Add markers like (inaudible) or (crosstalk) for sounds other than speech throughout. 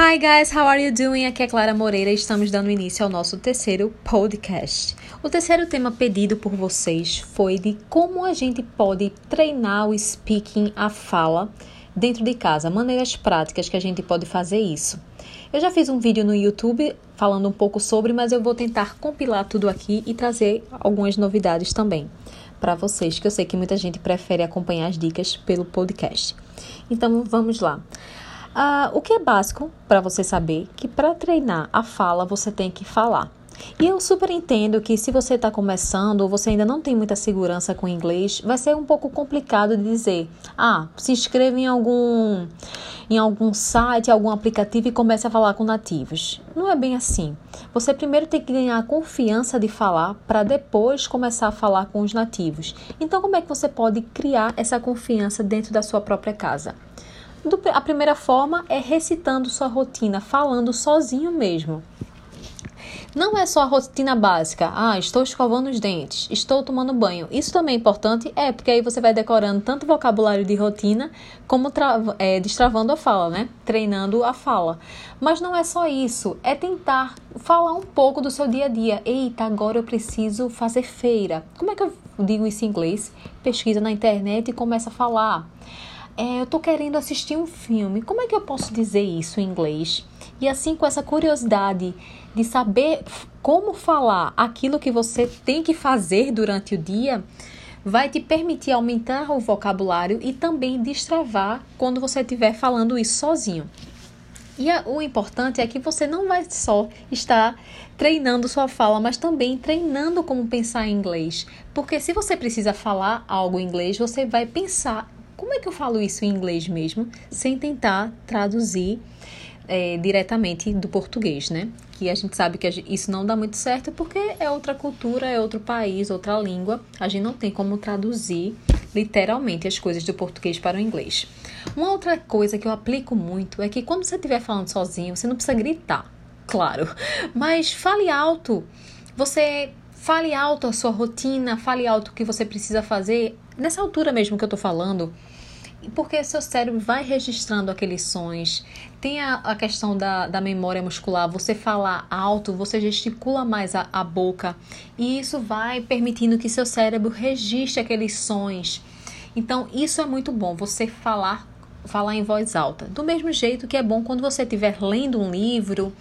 Hi guys, how are you doing? Aqui é Clara Moreira e estamos dando início ao nosso terceiro podcast. O terceiro tema pedido por vocês foi de como a gente pode treinar o speaking, a fala, dentro de casa, maneiras práticas que a gente pode fazer isso. Eu já fiz um vídeo no YouTube falando um pouco sobre, mas eu vou tentar compilar tudo aqui e trazer algumas novidades também para vocês, que eu sei que muita gente prefere acompanhar as dicas pelo podcast. Então vamos lá. Uh, o que é básico para você saber que para treinar a fala você tem que falar. E eu super entendo que se você está começando ou você ainda não tem muita segurança com inglês, vai ser um pouco complicado de dizer, ah, se inscreva em algum em algum site, algum aplicativo e comece a falar com nativos. Não é bem assim. Você primeiro tem que ganhar a confiança de falar para depois começar a falar com os nativos. Então, como é que você pode criar essa confiança dentro da sua própria casa? A primeira forma é recitando sua rotina, falando sozinho mesmo. Não é só a rotina básica. Ah, estou escovando os dentes, estou tomando banho. Isso também é importante? É, porque aí você vai decorando tanto vocabulário de rotina como é, destravando a fala, né? Treinando a fala. Mas não é só isso. É tentar falar um pouco do seu dia a dia. Eita, agora eu preciso fazer feira. Como é que eu digo isso em inglês? Pesquisa na internet e começa a falar é, eu tô querendo assistir um filme, como é que eu posso dizer isso em inglês? E assim, com essa curiosidade de saber como falar aquilo que você tem que fazer durante o dia, vai te permitir aumentar o vocabulário e também destravar quando você estiver falando isso sozinho. E a, o importante é que você não vai só estar treinando sua fala, mas também treinando como pensar em inglês. Porque se você precisa falar algo em inglês, você vai pensar como é que eu falo isso em inglês mesmo, sem tentar traduzir é, diretamente do português, né? Que a gente sabe que isso não dá muito certo porque é outra cultura, é outro país, outra língua. A gente não tem como traduzir literalmente as coisas do português para o inglês. Uma outra coisa que eu aplico muito é que quando você estiver falando sozinho, você não precisa gritar, claro, mas fale alto. Você fale alto a sua rotina, fale alto o que você precisa fazer nessa altura mesmo que eu estou falando, porque seu cérebro vai registrando aqueles sons. Tem a, a questão da, da memória muscular, você fala alto, você gesticula mais a, a boca, e isso vai permitindo que seu cérebro registre aqueles sons. Então, isso é muito bom, você falar falar em voz alta. Do mesmo jeito que é bom quando você estiver lendo um livro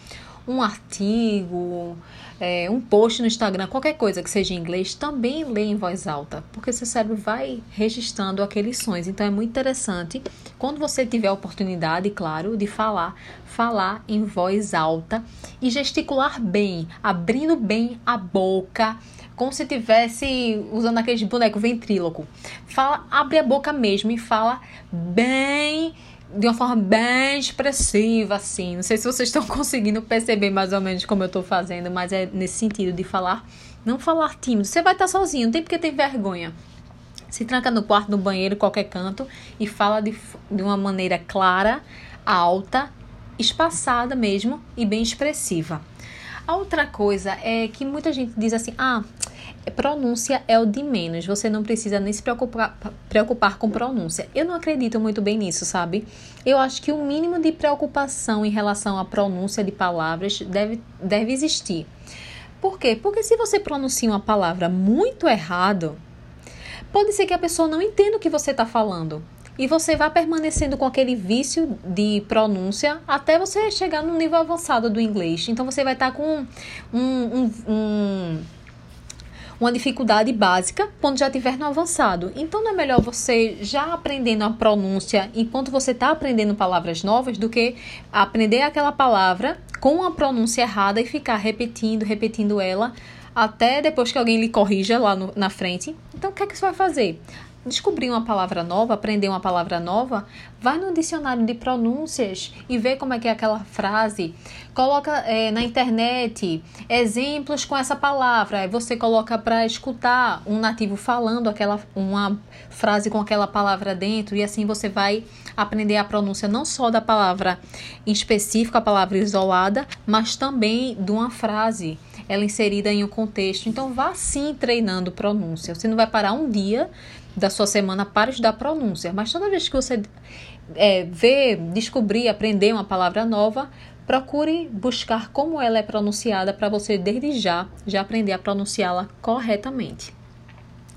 um artigo, é, um post no Instagram, qualquer coisa que seja em inglês, também lê em voz alta, porque seu cérebro vai registrando aqueles sons. Então é muito interessante, quando você tiver a oportunidade, claro, de falar, falar em voz alta e gesticular bem, abrindo bem a boca, como se estivesse usando aqueles bonecos ventríloco. Fala, abre a boca mesmo e fala bem de uma forma bem expressiva, assim. Não sei se vocês estão (laughs) conseguindo perceber mais ou menos como eu estou fazendo, mas é nesse sentido de falar, não falar tímido. Você vai estar sozinho, não tem porque ter vergonha. Se tranca no quarto, no banheiro, qualquer canto e fala de, de uma maneira clara, alta, espaçada mesmo e bem expressiva. A outra coisa é que muita gente diz assim: ah, pronúncia é o de menos, você não precisa nem se preocupar, preocupar com pronúncia. Eu não acredito muito bem nisso, sabe? Eu acho que o mínimo de preocupação em relação à pronúncia de palavras deve, deve existir. Por quê? Porque se você pronuncia uma palavra muito errado, pode ser que a pessoa não entenda o que você está falando. E você vai permanecendo com aquele vício de pronúncia até você chegar no nível avançado do inglês. Então você vai estar tá com um, um, um uma dificuldade básica quando já estiver no avançado. Então não é melhor você já aprendendo a pronúncia enquanto você está aprendendo palavras novas do que aprender aquela palavra com a pronúncia errada e ficar repetindo, repetindo ela até depois que alguém lhe corrija lá no, na frente. Então o que é que você vai fazer? Descobrir uma palavra nova, aprender uma palavra nova, vai no dicionário de pronúncias e vê como é que é aquela frase. Coloca é, na internet exemplos com essa palavra. Você coloca para escutar um nativo falando aquela uma frase com aquela palavra dentro e assim você vai aprender a pronúncia não só da palavra em específico, a palavra isolada, mas também de uma frase ela inserida em um contexto. Então vá sim treinando pronúncia. Você não vai parar um dia da sua semana para estudar pronúncia, mas toda vez que você é, ver, descobrir, aprender uma palavra nova, procure buscar como ela é pronunciada para você desde já já aprender a pronunciá-la corretamente.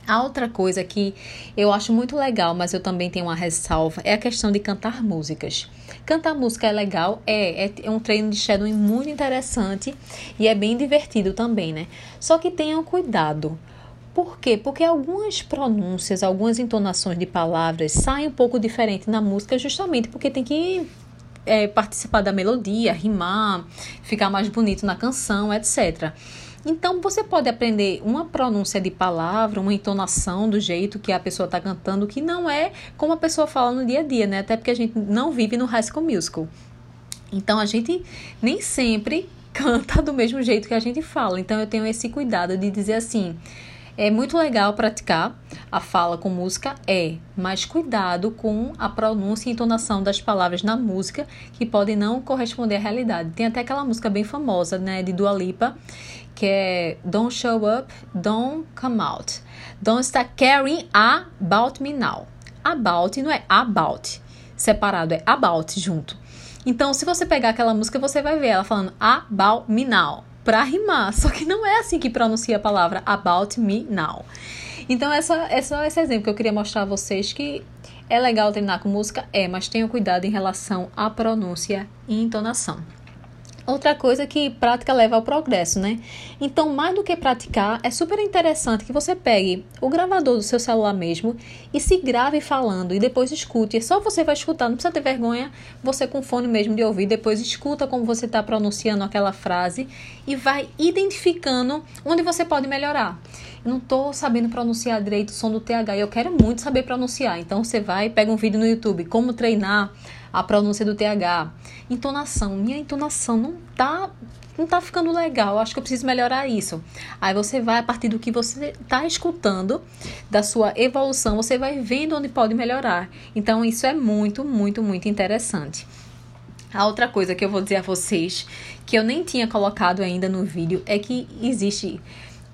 A outra coisa que eu acho muito legal, mas eu também tenho uma ressalva, é a questão de cantar músicas. Cantar música é legal, é, é um treino de shadowing muito interessante e é bem divertido também, né? Só que tenham cuidado. Por quê? Porque algumas pronúncias, algumas entonações de palavras saem um pouco diferente na música, justamente porque tem que é, participar da melodia, rimar, ficar mais bonito na canção, etc. Então, você pode aprender uma pronúncia de palavra, uma entonação do jeito que a pessoa está cantando, que não é como a pessoa fala no dia a dia, né? Até porque a gente não vive no High School Musical. Então, a gente nem sempre (laughs) canta do mesmo jeito que a gente fala. Então, eu tenho esse cuidado de dizer assim é muito legal praticar a fala com música, é, mas cuidado com a pronúncia e entonação das palavras na música que podem não corresponder à realidade. Tem até aquela música bem famosa, né, de Dua Lipa, que é Don't Show Up, Don't Come Out. Don't Start Caring About Me Now. About não é about, separado, é about junto. Então, se você pegar aquela música, você vai ver ela falando About Me Now para rimar. (laughs) Só que não é assim que pronuncia a palavra about me now. Então, essa, é só esse exemplo que eu queria mostrar a vocês que é legal treinar com música, é, mas tenham cuidado em relação à pronúncia e entonação. Outra coisa que prática leva ao progresso, né? Então, mais do que praticar, é super interessante que você pegue o gravador do seu celular mesmo e se grave falando e depois escute. É só você vai escutar, não precisa ter vergonha, você com fone mesmo de ouvir, depois escuta como você está pronunciando aquela frase e vai identificando onde você pode melhorar. Eu não estou sabendo pronunciar direito o som do TH e eu quero muito saber pronunciar. Então, você vai, pega um vídeo no YouTube, como treinar a pronúncia do TH. Entonação. Minha entonação não tá não tá ficando legal, acho que eu preciso melhorar isso. Aí você vai, a partir do que você está escutando, da sua evolução, você vai vendo onde pode melhorar. Então, isso é muito, muito, muito interessante. A outra coisa que eu vou dizer a vocês, que eu nem tinha colocado ainda no vídeo, é que existe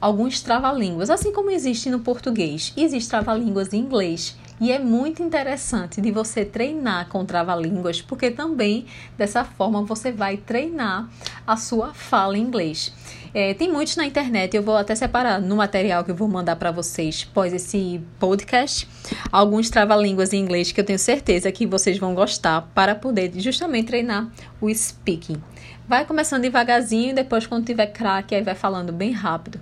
alguns trava-línguas, assim como existe no português, existe trava-línguas em inglês. E é muito interessante de você treinar com trava-línguas, porque também dessa forma você vai treinar a sua fala em inglês. É, tem muitos na internet, eu vou até separar no material que eu vou mandar para vocês após esse podcast, alguns trava-línguas em inglês que eu tenho certeza que vocês vão gostar para poder justamente treinar o speaking. Vai começando devagarzinho, depois quando tiver craque, aí vai falando bem rápido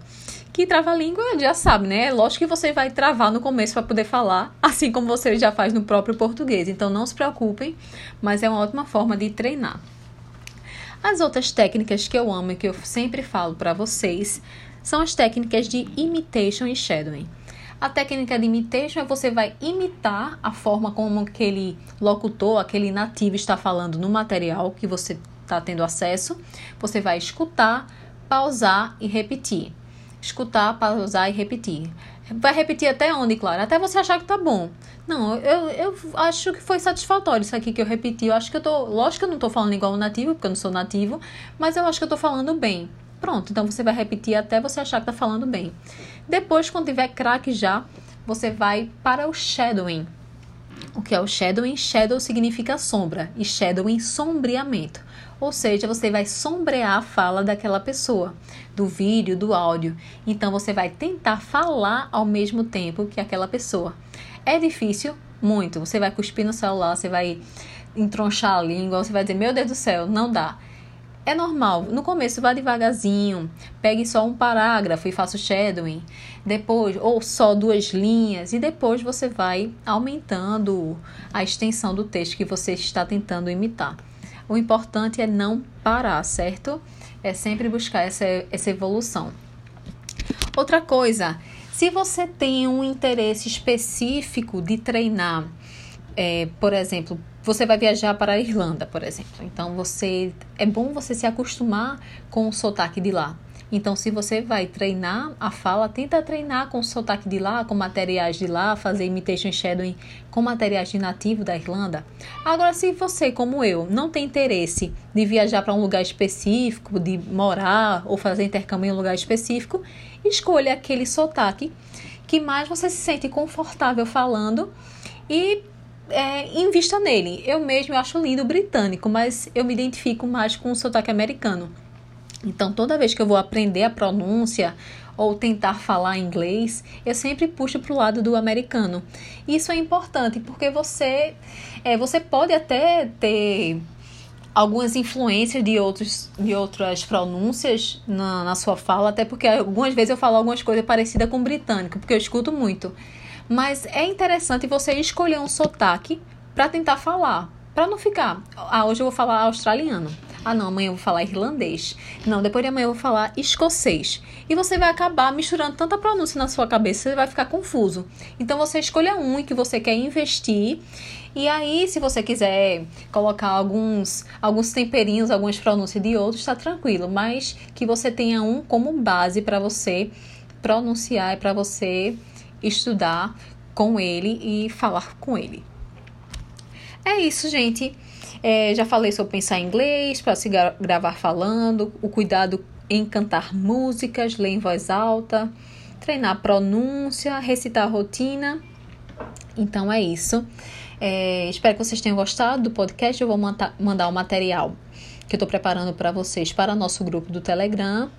que trava-língua já sabe, né? Lógico que você vai travar no começo para poder falar, assim como você já faz no próprio português. Então não se preocupem, mas é uma ótima forma de treinar. As outras técnicas que eu amo e que eu sempre falo para vocês são as técnicas de imitation e shadowing. A técnica de imitation é você vai imitar a forma como aquele locutor, aquele nativo está falando no material que você está tendo acesso. Você vai escutar, pausar e repetir escutar, pausar e repetir. Vai repetir até onde, claro? Até você achar que tá bom. Não, eu, eu acho que foi satisfatório isso aqui que eu repeti. Eu acho que eu tô. Lógico que eu não tô falando igual um nativo, porque eu não sou nativo, mas eu acho que eu tô falando bem. Pronto, então você vai repetir até você achar que tá falando bem. Depois, quando tiver craque já, você vai para o shadowing. O que é o shadowing? Shadow significa sombra e shadowing sombreamento. Ou seja, você vai sombrear a fala daquela pessoa, do vídeo, do áudio. Então você vai tentar falar ao mesmo tempo que aquela pessoa. É difícil? Muito. Você vai cuspir no celular, você vai entronchar a língua, você vai dizer: Meu Deus do céu, não dá. É normal. No começo, vá devagarzinho. Pegue só um parágrafo e faça o shadowing. Depois, ou só duas linhas. E depois você vai aumentando a extensão do texto que você está tentando imitar. O importante é não parar, certo? É sempre buscar essa, essa evolução. Outra coisa, se você tem um interesse específico de treinar, é, por exemplo, você vai viajar para a Irlanda, por exemplo. Então você é bom você se acostumar com o sotaque de lá. Então, se você vai treinar a fala, tenta treinar com sotaque de lá, com materiais de lá, fazer imitation shadowing com materiais de nativo da Irlanda. Agora, se você, como eu, não tem interesse de viajar para um lugar específico, de morar ou fazer intercâmbio em um lugar específico, escolha aquele sotaque que mais você se sente confortável falando e é, invista nele. Eu mesmo eu acho lindo o britânico, mas eu me identifico mais com o sotaque americano. Então, toda vez que eu vou aprender a pronúncia ou tentar falar inglês, eu sempre puxo para o lado do americano. Isso é importante porque você, é, você pode até ter algumas influências de, outros, de outras pronúncias na, na sua fala, até porque algumas vezes eu falo algumas coisas parecidas com britânico, porque eu escuto muito. Mas é interessante você escolher um sotaque para tentar falar, para não ficar, ah, hoje eu vou falar australiano. Ah, não, amanhã eu vou falar irlandês. Não, depois de amanhã eu vou falar escocês. E você vai acabar misturando tanta pronúncia na sua cabeça, você vai ficar confuso. Então você escolha um que você quer investir. E aí, se você quiser colocar alguns, alguns temperinhos, algumas pronúncias de outros, está tranquilo. Mas que você tenha um como base para você pronunciar e para você estudar com ele e falar com ele. É isso, gente. É, já falei sobre pensar em inglês, para se gra gravar falando, o cuidado em cantar músicas, ler em voz alta, treinar pronúncia, recitar rotina. Então é isso. É, espero que vocês tenham gostado do podcast. Eu vou mandar o material que eu estou preparando para vocês para nosso grupo do Telegram.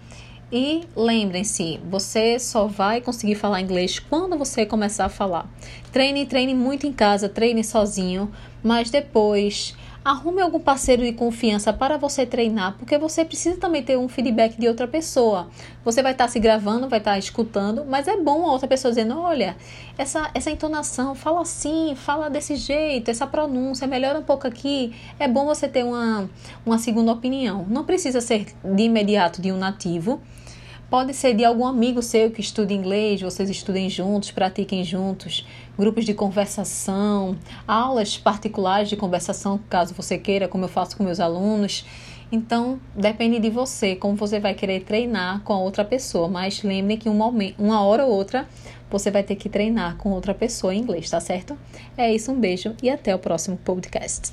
E lembrem-se, você só vai conseguir falar inglês quando você começar a falar. Treine, treine muito em casa, treine sozinho, mas depois arrume algum parceiro de confiança para você treinar, porque você precisa também ter um feedback de outra pessoa. Você vai estar se gravando, vai estar escutando, mas é bom a outra pessoa dizendo: olha, essa, essa entonação, fala assim, fala desse jeito, essa pronúncia, melhora um pouco aqui. É bom você ter uma, uma segunda opinião. Não precisa ser de imediato de um nativo Pode ser de algum amigo seu que estuda inglês, vocês estudem juntos, pratiquem juntos, grupos de conversação, aulas particulares de conversação, caso você queira, como eu faço com meus alunos. Então, depende de você, como você vai querer treinar com a outra pessoa. Mas lembre que um momento, uma hora ou outra você vai ter que treinar com outra pessoa em inglês, tá certo? É isso, um beijo e até o próximo podcast.